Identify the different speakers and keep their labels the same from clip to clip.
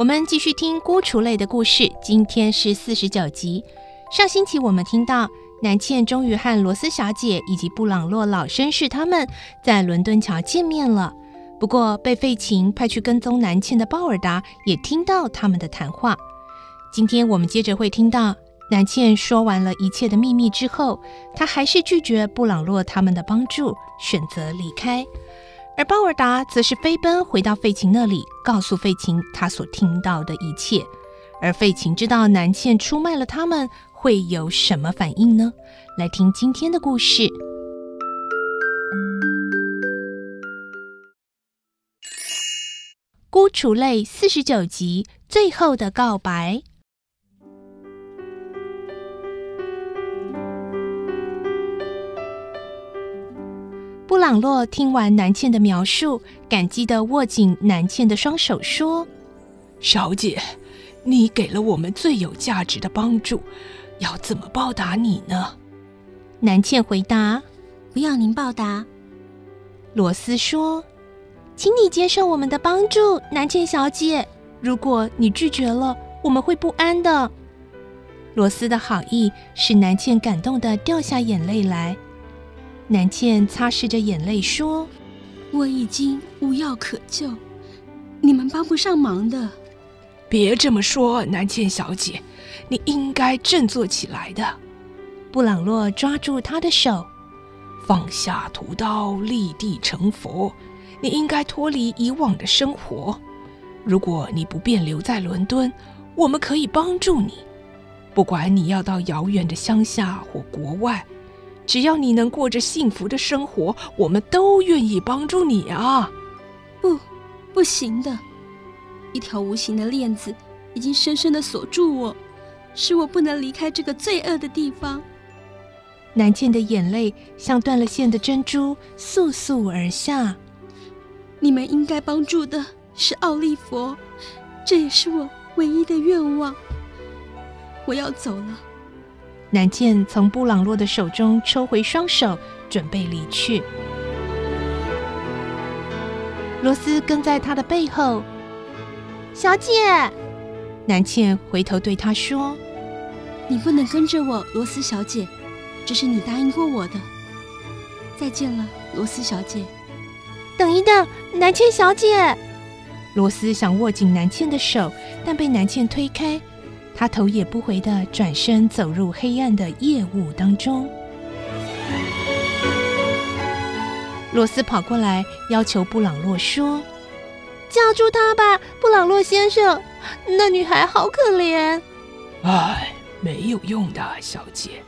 Speaker 1: 我们继续听孤雏泪的故事。今天是四十九集。上星期我们听到南茜终于和罗斯小姐以及布朗洛老绅士他们在伦敦桥见面了。不过被费琴派去跟踪南茜的鲍尔达也听到他们的谈话。今天我们接着会听到南茜说完了一切的秘密之后，她还是拒绝布朗洛他们的帮助，选择离开。而鲍尔达则是飞奔回到费琴那里，告诉费琴他所听到的一切。而费琴知道南茜出卖了他们，会有什么反应呢？来听今天的故事，《孤雏泪》四十九集最后的告白。朗洛听完南茜的描述，感激的握紧南茜的双手，说：“
Speaker 2: 小姐，你给了我们最有价值的帮助，要怎么报答你呢？”
Speaker 1: 南茜回答：“
Speaker 3: 不要您报答。”
Speaker 1: 罗斯说：“请你接受我们的帮助，南茜小姐。如果你拒绝了，我们会不安的。”罗斯的好意使南茜感动的掉下眼泪来。南茜擦拭着眼泪说：“
Speaker 3: 我已经无药可救，你们帮不上忙的。”
Speaker 2: 别这么说，南茜小姐，你应该振作起来的。
Speaker 1: 布朗洛抓住她的手，
Speaker 2: 放下屠刀，立地成佛。你应该脱离以往的生活。如果你不便留在伦敦，我们可以帮助你。不管你要到遥远的乡下或国外。只要你能过着幸福的生活，我们都愿意帮助你啊！
Speaker 3: 不，不行的，一条无形的链子已经深深的锁住我，使我不能离开这个罪恶的地方。
Speaker 1: 南茜的眼泪像断了线的珍珠，簌簌而下。
Speaker 3: 你们应该帮助的是奥利佛，这也是我唯一的愿望。我要走了。
Speaker 1: 南茜从布朗洛的手中抽回双手，准备离去。罗斯跟在他的背后。小姐，南茜回头对他说：“
Speaker 3: 你不能跟着我，罗斯小姐，这是你答应过我的。再见了，罗斯小姐。”
Speaker 1: 等一等，南茜小姐。罗斯想握紧南茜的手，但被南茜推开。他头也不回地转身走入黑暗的夜雾当中。罗斯跑过来要求布朗洛说：“叫住他吧，布朗洛先生，那女孩好可怜。”“
Speaker 2: 唉，没有用的，小姐。”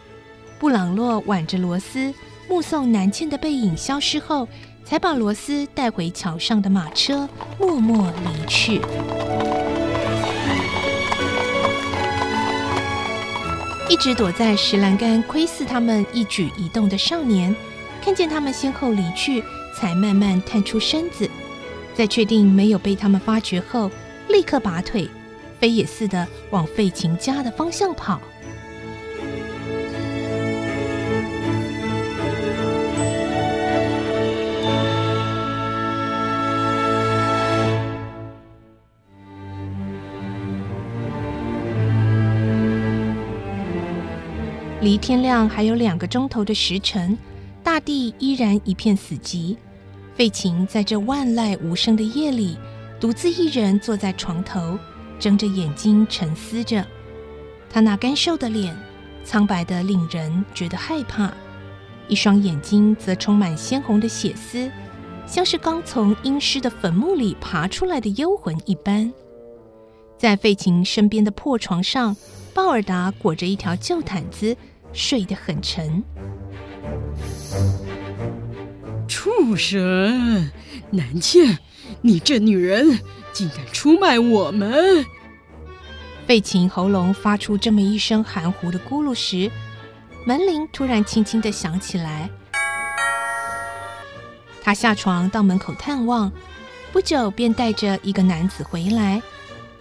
Speaker 1: 布朗洛挽着罗斯，目送南茜的背影消失后，才把罗斯带回桥上的马车，默默离去。一直躲在石栏杆窥视他们一举一动的少年，看见他们先后离去，才慢慢探出身子，在确定没有被他们发觉后，立刻拔腿，飞也似的往费琴家的方向跑。离天亮还有两个钟头的时辰，大地依然一片死寂。费琴在这万籁无声的夜里，独自一人坐在床头，睁着眼睛沉思着。他那干瘦的脸，苍白的令人觉得害怕，一双眼睛则充满鲜红的血丝，像是刚从阴湿的坟墓里爬出来的幽魂一般。在费琴身边的破床上，鲍尔达裹着一条旧毯子，睡得很沉。
Speaker 4: 畜生，南茜，你这女人竟敢出卖我们！
Speaker 1: 费琴喉咙发出这么一声含糊的咕噜时，门铃突然轻轻地响起来。他下床到门口探望，不久便带着一个男子回来。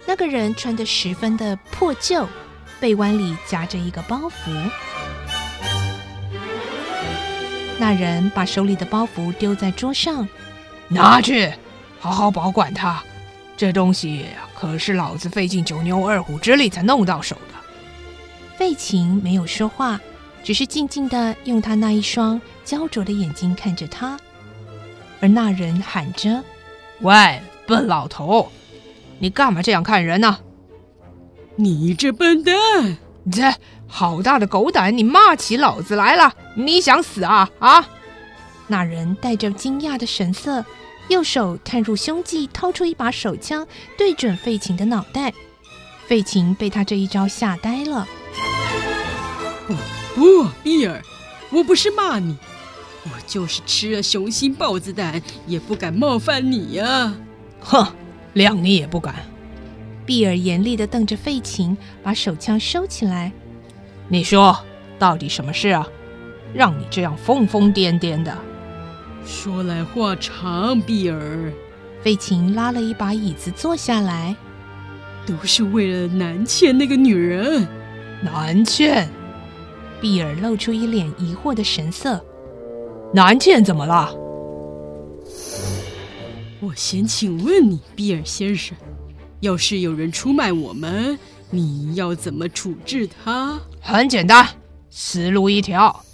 Speaker 1: 那个人穿得十分的破旧，背弯里夹着一个包袱。那人把手里的包袱丢在桌上，
Speaker 2: 拿去，好好保管它。这东西可是老子费尽九牛二虎之力才弄到手的。
Speaker 1: 费琴没有说话，只是静静地用他那一双焦灼的眼睛看着他。而那人喊着：“
Speaker 2: 喂，笨老头，你干嘛这样看人呢？
Speaker 4: 你这笨蛋！”
Speaker 2: 这好大的狗胆！你骂起老子来了！你想死啊啊！
Speaker 1: 那人带着惊讶的神色，右手探入胸际，掏出一把手枪，对准费琴的脑袋。费琴被他这一招吓呆了。
Speaker 4: 不不，比尔，我不是骂你，我就是吃了雄心豹子胆，也不敢冒犯你呀、啊！
Speaker 2: 哼，谅你也不敢。
Speaker 1: 比尔严厉地瞪着费琴，把手枪收起来。
Speaker 2: 你说，到底什么事啊？让你这样疯疯癫癫的。
Speaker 4: 说来话长，碧儿。
Speaker 1: 费琴拉了一把椅子坐下来。
Speaker 4: 都是为了南茜那个女人。
Speaker 2: 南茜。
Speaker 1: 碧儿露出一脸疑惑的神色。
Speaker 2: 南茜怎么了？
Speaker 4: 我先请问你，比尔先生。要是有人出卖我们，你要怎么处置他？
Speaker 2: 很简单，死路一条。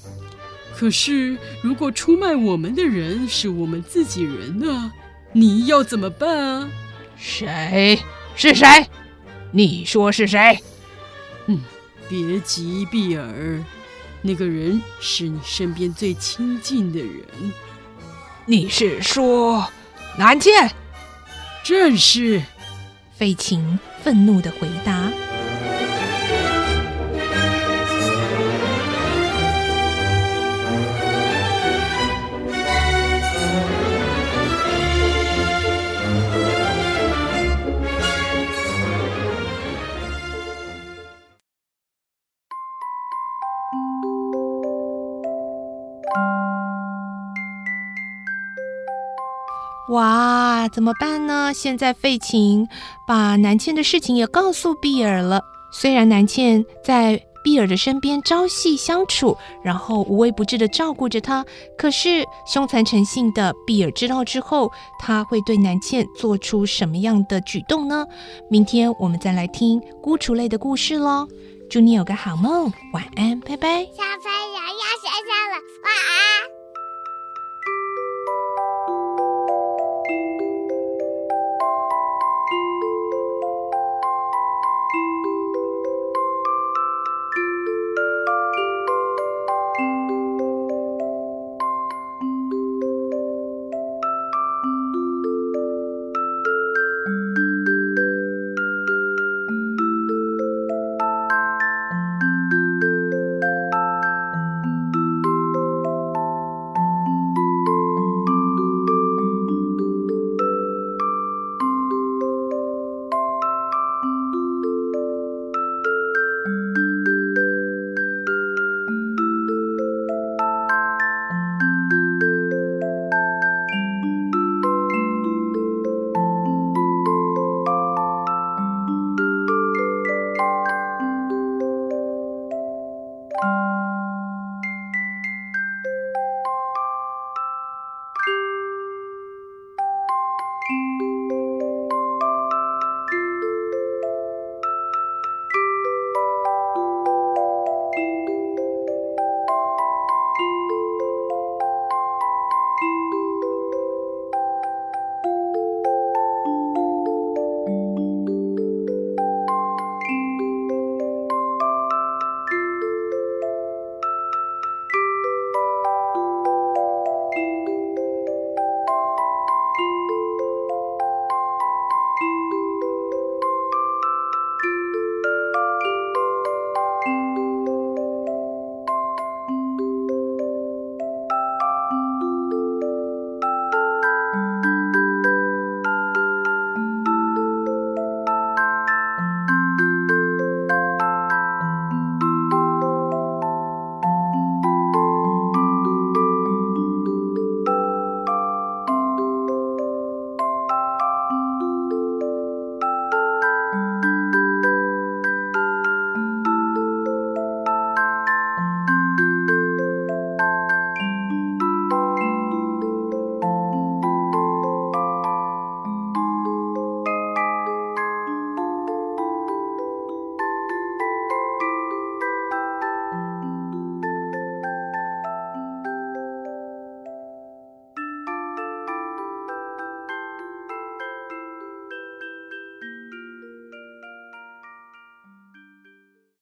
Speaker 4: 可是，如果出卖我们的人是我们自己人呢？你要怎么办啊？
Speaker 2: 谁？是谁？你说是谁？
Speaker 4: 嗯，别急，碧尔，那个人是你身边最亲近的人。
Speaker 2: 你是说南茜？
Speaker 4: 正是。
Speaker 1: 费琴愤怒地回答。哇，怎么办呢？现在费琴把南茜的事情也告诉比尔了。虽然南茜在比尔的身边朝夕相处，然后无微不至的照顾着他，可是凶残成性的比尔知道之后，他会对南茜做出什么样的举动呢？明天我们再来听孤雏类的故事喽。祝你有个好梦，晚安，拜拜。
Speaker 5: 小朋友要睡觉了，晚安。